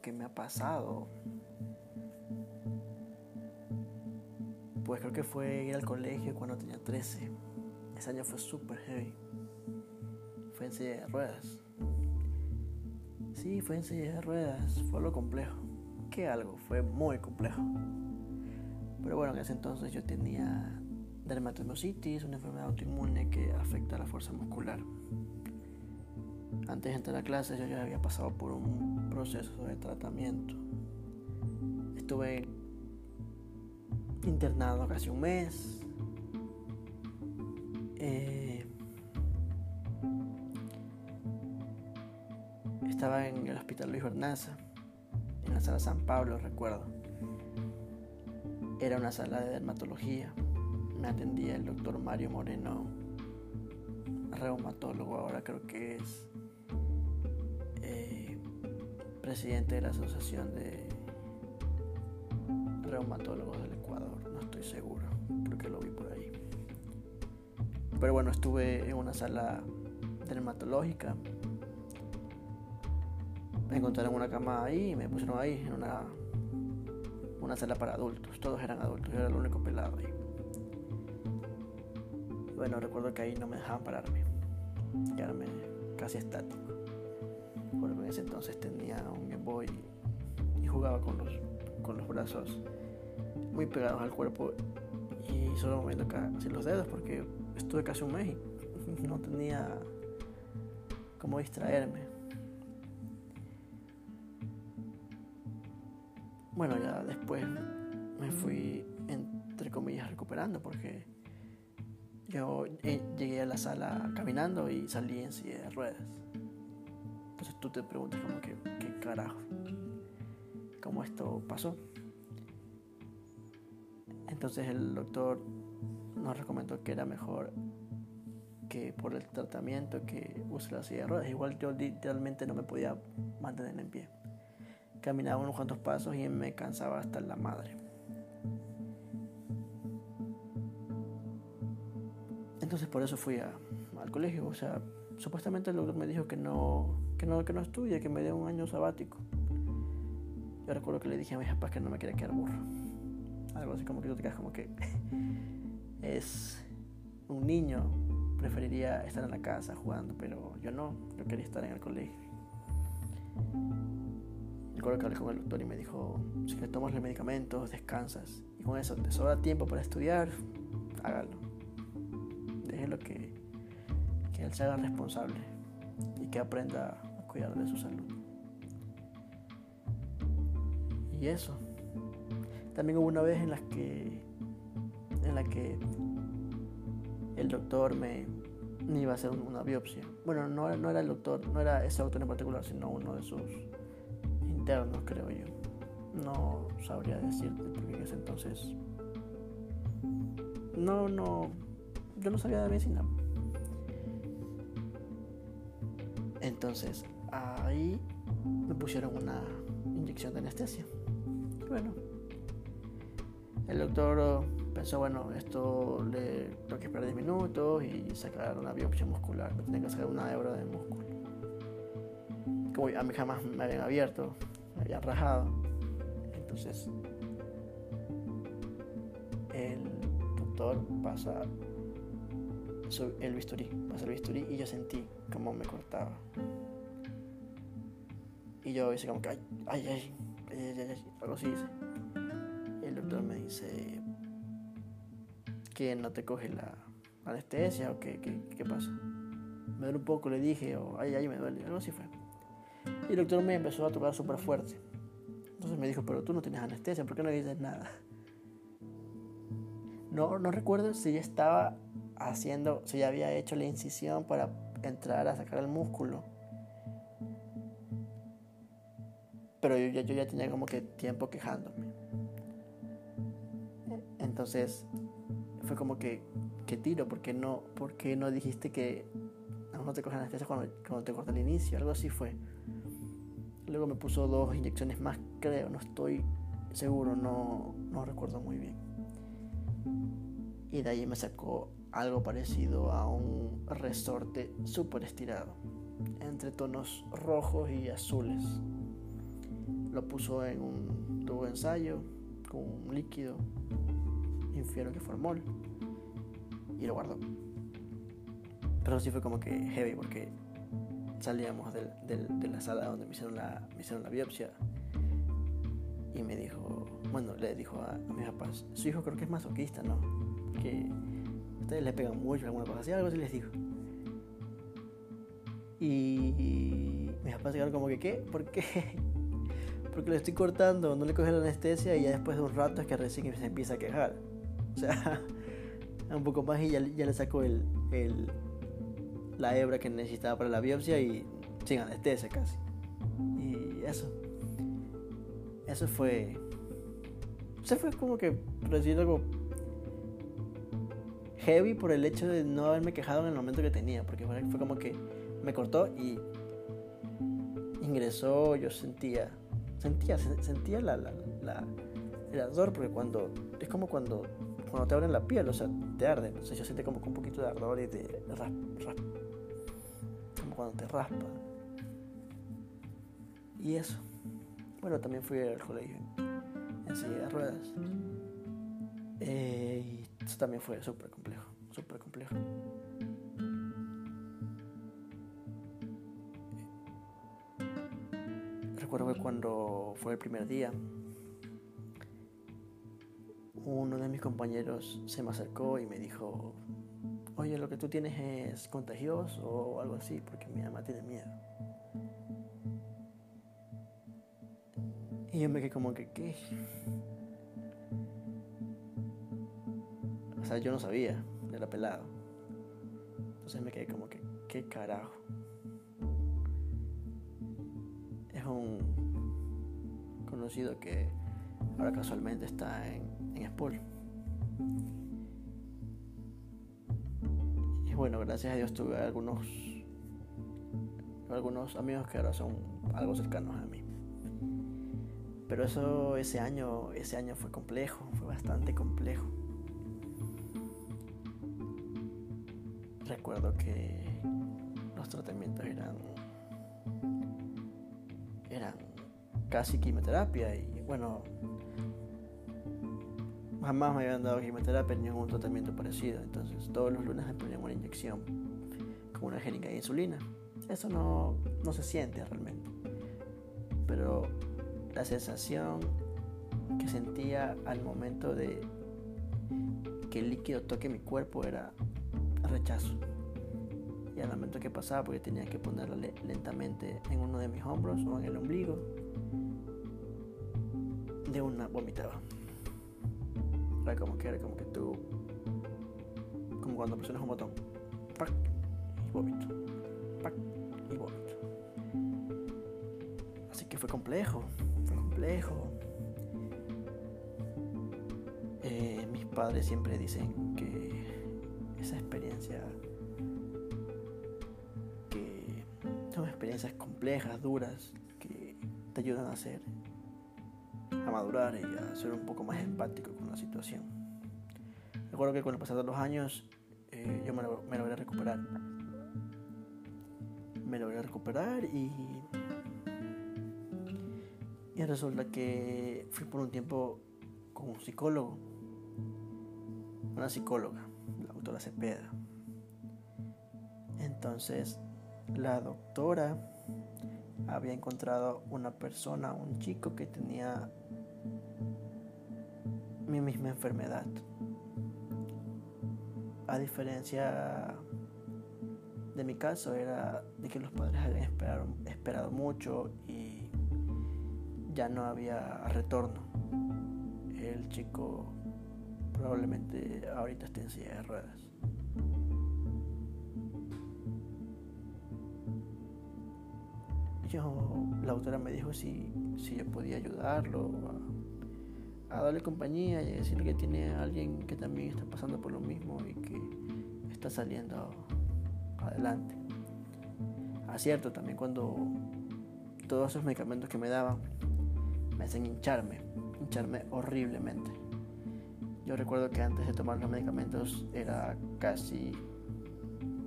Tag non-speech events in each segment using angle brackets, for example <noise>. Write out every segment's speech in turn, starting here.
que me ha pasado. Pues creo que fue ir al colegio cuando tenía 13. Ese año fue súper heavy. Fue en silla de ruedas. Sí, fue en silla de ruedas. Fue algo complejo. ¿Qué algo? Fue muy complejo. Pero bueno, en ese entonces yo tenía dermatomyositis, una enfermedad autoinmune que afecta a la fuerza muscular. Antes de entrar a clase yo ya había pasado por un proceso de tratamiento. Estuve internado casi un mes. Eh, estaba en el hospital Luis Bernaza, en la sala San Pablo, recuerdo. Era una sala de dermatología. Me atendía el doctor Mario Moreno, reumatólogo, ahora creo que es presidente de la Asociación de Reumatólogos del Ecuador, no estoy seguro, porque lo vi por ahí. Pero bueno, estuve en una sala dermatológica. Me encontraron una cama ahí y me pusieron ahí en una, una sala para adultos. Todos eran adultos, yo era el único pelado ahí. Bueno, recuerdo que ahí no me dejaban pararme, quedarme casi estático en ese entonces tenía un Game Boy y jugaba con los, con los brazos muy pegados al cuerpo y solo moviendo casi los dedos porque estuve casi un mes y <laughs> no tenía cómo distraerme. Bueno, ya después me fui entre comillas recuperando porque yo eh, llegué a la sala caminando y salí en silla de ruedas. Entonces tú te preguntas como que, ¿qué carajo? ¿Cómo esto pasó? Entonces el doctor nos recomendó que era mejor que por el tratamiento que use la silla de ruedas. Igual yo literalmente no me podía mantener en pie. Caminaba unos cuantos pasos y me cansaba hasta la madre. Entonces por eso fui al colegio. O sea, supuestamente el doctor me dijo que no, que no, que no estudie, que me dé un año sabático. Yo recuerdo que le dije a mis papás que no me quería quedar burro. Algo así como que tú te quedas como que <laughs> es un niño, preferiría estar en la casa jugando, pero yo no, yo quería estar en el colegio. Recuerdo que hablé con el doctor y me dijo, si que tomas los medicamentos, descansas, y con eso te sobra tiempo para estudiar, hágalo. Déjelo que, que él se haga responsable y que aprenda de su salud. Y eso. También hubo una vez en la que en la que el doctor me, iba a hacer una biopsia. Bueno, no, no era el doctor, no era ese doctor en particular, sino uno de sus internos, creo yo. No sabría decirte, porque en ese entonces no, no, yo no sabía de medicina. Entonces, ahí me pusieron una inyección de anestesia. bueno, el doctor pensó, bueno, esto le tengo que esperar 10 minutos y sacar una biopsia muscular, me tienen que sacar una hebra de músculo. Como a mí jamás me habían abierto, me habían rajado. Entonces, el doctor pasa el bisturí, pasa el bisturí y yo sentí como me cortaba. Y yo hice como que, ay, ay, ay, ay, algo así dice. Y el doctor me dice que no te coge la anestesia o qué, qué pasa. Me duele un poco, le dije, o ay, ay, me duele, algo así fue. Y el doctor me empezó a tocar súper fuerte. Entonces me dijo, pero tú no tienes anestesia, ¿por qué no dices nada? No, no recuerdo si ya estaba haciendo, si ya había hecho la incisión para entrar a sacar el músculo pero yo, yo ya tenía como que tiempo quejándome. Entonces fue como que, ¿qué tiro? ¿Por qué no, por qué no dijiste que no te cogen anestesia cuando, cuando te corta el inicio? Algo así fue. Luego me puso dos inyecciones más, creo, no estoy seguro, no, no recuerdo muy bien. Y de ahí me sacó algo parecido a un resorte súper estirado, entre tonos rojos y azules lo puso en un tubo de ensayo con un líquido, infiero que formol, y lo guardó. Pero sí fue como que heavy porque salíamos de la sala donde me hicieron la, biopsia y me dijo, bueno, le dijo a, a mis papás, su hijo creo que es masoquista, ¿no? Que ustedes le pegan mucho, alguna cosa así, algo así les dijo. Y mis papás quedaron como que, ¿qué? ¿Por qué? <laughs> Porque le estoy cortando, no le coge la anestesia y ya después de un rato es que recién se empieza a quejar. O sea, <laughs> un poco más y ya, le sacó el, el, la hebra que necesitaba para la biopsia y sin anestesia casi. Y eso. Eso fue. Se fue como que recibiendo algo heavy por el hecho de no haberme quejado en el momento que tenía. Porque fue, como que me cortó y ingresó, yo sentía sentía, sentía la, la, la, el ardor, porque cuando, es como cuando, cuando te abren la piel, o sea, te arde, o sea, yo sentí como un poquito de ardor y de raspa, como cuando te raspa. Y eso. Bueno, también fui al colegio en silla de ruedas. Eh, eso también fue súper complejo, súper complejo. recuerdo que cuando fue el primer día, uno de mis compañeros se me acercó y me dijo, oye, lo que tú tienes es contagioso o algo así, porque mi mamá tiene miedo. Y yo me quedé como que, ¿qué? O sea, yo no sabía, era pelado. Entonces me quedé como que, ¿qué carajo? un conocido que ahora casualmente está en, en. Y bueno, gracias a Dios tuve algunos algunos amigos que ahora son algo cercanos a mí. Pero eso ese año, ese año fue complejo, fue bastante complejo. Recuerdo que los tratamientos eran eran casi quimioterapia y bueno, jamás me habían dado quimioterapia ni un tratamiento parecido. Entonces todos los lunes me ponían una inyección con una jeringa de insulina. Eso no, no se siente realmente. Pero la sensación que sentía al momento de que el líquido toque mi cuerpo era rechazo y al momento que pasaba, porque tenía que ponerla lentamente en uno de mis hombros o en el ombligo, de una vomitaba. Era como que era como que tú, como cuando presionas un botón, y vomito, y. Así que fue complejo, fue complejo. Eh, mis padres siempre dicen que esa experiencia experiencias complejas, duras, que te ayudan a hacer, a madurar y a ser un poco más empático con la situación. Recuerdo que con el pasar de los años eh, yo me, me logré recuperar. Me logré recuperar y, y resulta que fui por un tiempo con un psicólogo, una psicóloga, doctora Cepeda. Entonces la doctora había encontrado una persona, un chico que tenía mi misma enfermedad. A diferencia de mi caso, era de que los padres habían esperado, esperado mucho y ya no había retorno. El chico probablemente ahorita esté en silla de ruedas. yo, la autora me dijo si, si yo podía ayudarlo a, darle compañía y decirle que tiene alguien que también está pasando por lo mismo y que está saliendo adelante. Acierto también cuando todos esos medicamentos que me daban me hacen hincharme, hincharme horriblemente. Yo recuerdo que antes de tomar los medicamentos era casi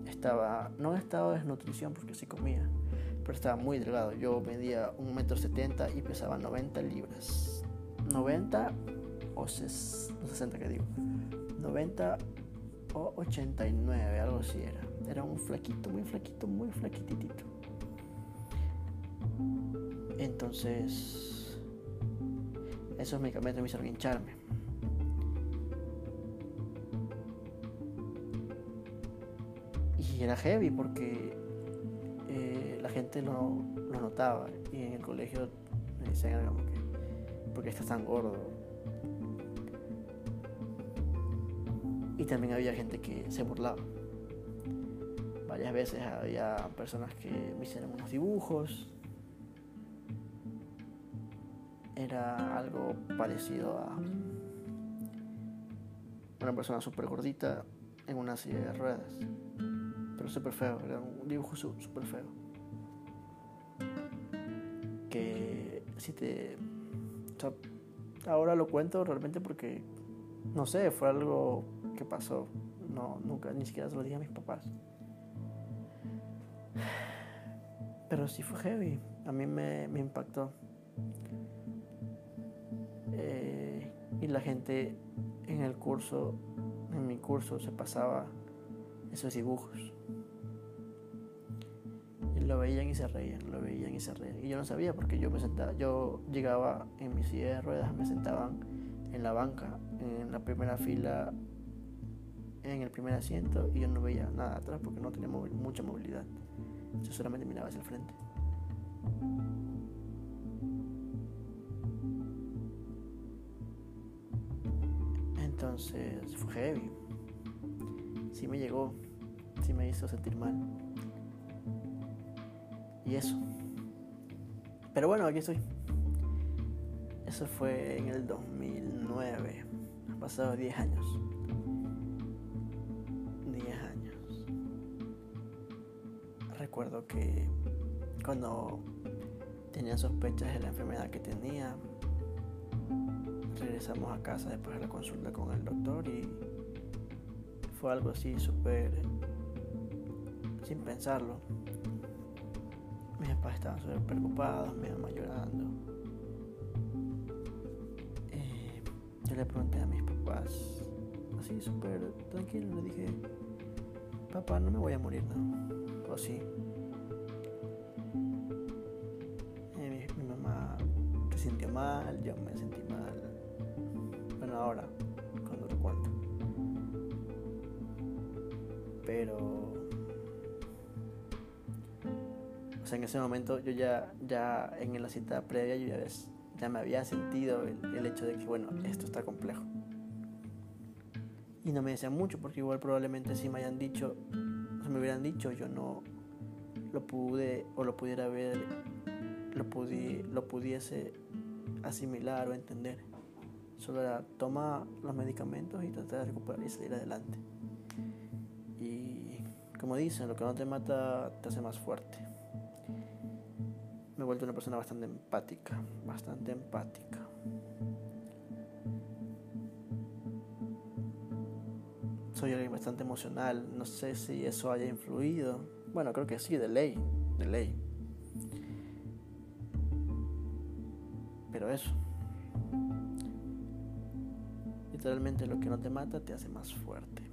estaba no en estado de desnutrición porque sí comía, pero estaba muy delgado. Yo medía un metro setenta y pesaba 90 libras. 90 o 60 que digo. 90 o 89, algo así era. Era un flaquito, muy flaquito, muy flaquitito. Entonces, esos medicamentos me hicieron hincharme. Y era heavy porque eh, la gente lo, lo, notaba y en el colegio me decían como que, ¿por qué estás tan gordo? Y también había gente que se burlaba. Varias veces había personas que me hicieron unos dibujos. Era algo parecido a una persona súper gordita en una silla de ruedas. Pero súper feo, era un dibujo súper feo. Que si te... ahora lo cuento realmente porque, no sé, fue algo que pasó. No, nunca, ni siquiera se lo dije a mis papás. Pero sí fue heavy. A mí me, me impactó. Eh, y la gente en el curso, en mi curso, se pasaba esos dibujos. Y lo veían y se reían, lo veían y se reían. Y yo no sabía porque yo me sentaba, yo llegaba en mi silla de ruedas, me sentaban en la banca, en la primera fila en el primer asiento y yo no veía nada atrás porque no tenía mucha movilidad. Yo solamente miraba hacia el frente. Entonces fue heavy. Sí me llegó, sí me hizo sentir mal. Y eso. Pero bueno, aquí estoy. Eso fue en el 2009. Han pasado 10 años. recuerdo que cuando tenía sospechas de la enfermedad que tenía, regresamos a casa después de la consulta con el doctor y fue algo así súper sin pensarlo. Mis papás estaban súper preocupados, mi mamá llorando. Eh, yo le pregunté a mis papás, así súper tranquilo, le dije, papá, no me voy a morir, ¿no? O sí. sintió mal, yo me sentí mal. Bueno, ahora, sea, en ese momento yo ya, ya en la cita previa, yo ya, ya me había sentido el, el hecho de que, bueno, esto está complejo. Y no me decían mucho, porque igual probablemente si me hayan dicho, o me hubieran dicho, yo no lo pude o lo pudiera ver, lo, lo pudiese asimilar o entender. Solo era toma los medicamentos y trata de recuperar y salir adelante. Y como dicen, lo que no te mata te hace más fuerte. Me he vuelto una persona bastante empática, bastante empática. Soy alguien bastante emocional, no sé si eso haya influido. Bueno, creo que sí, de ley, de ley. Pero eso. Literalmente lo que no te mata te hace más fuerte.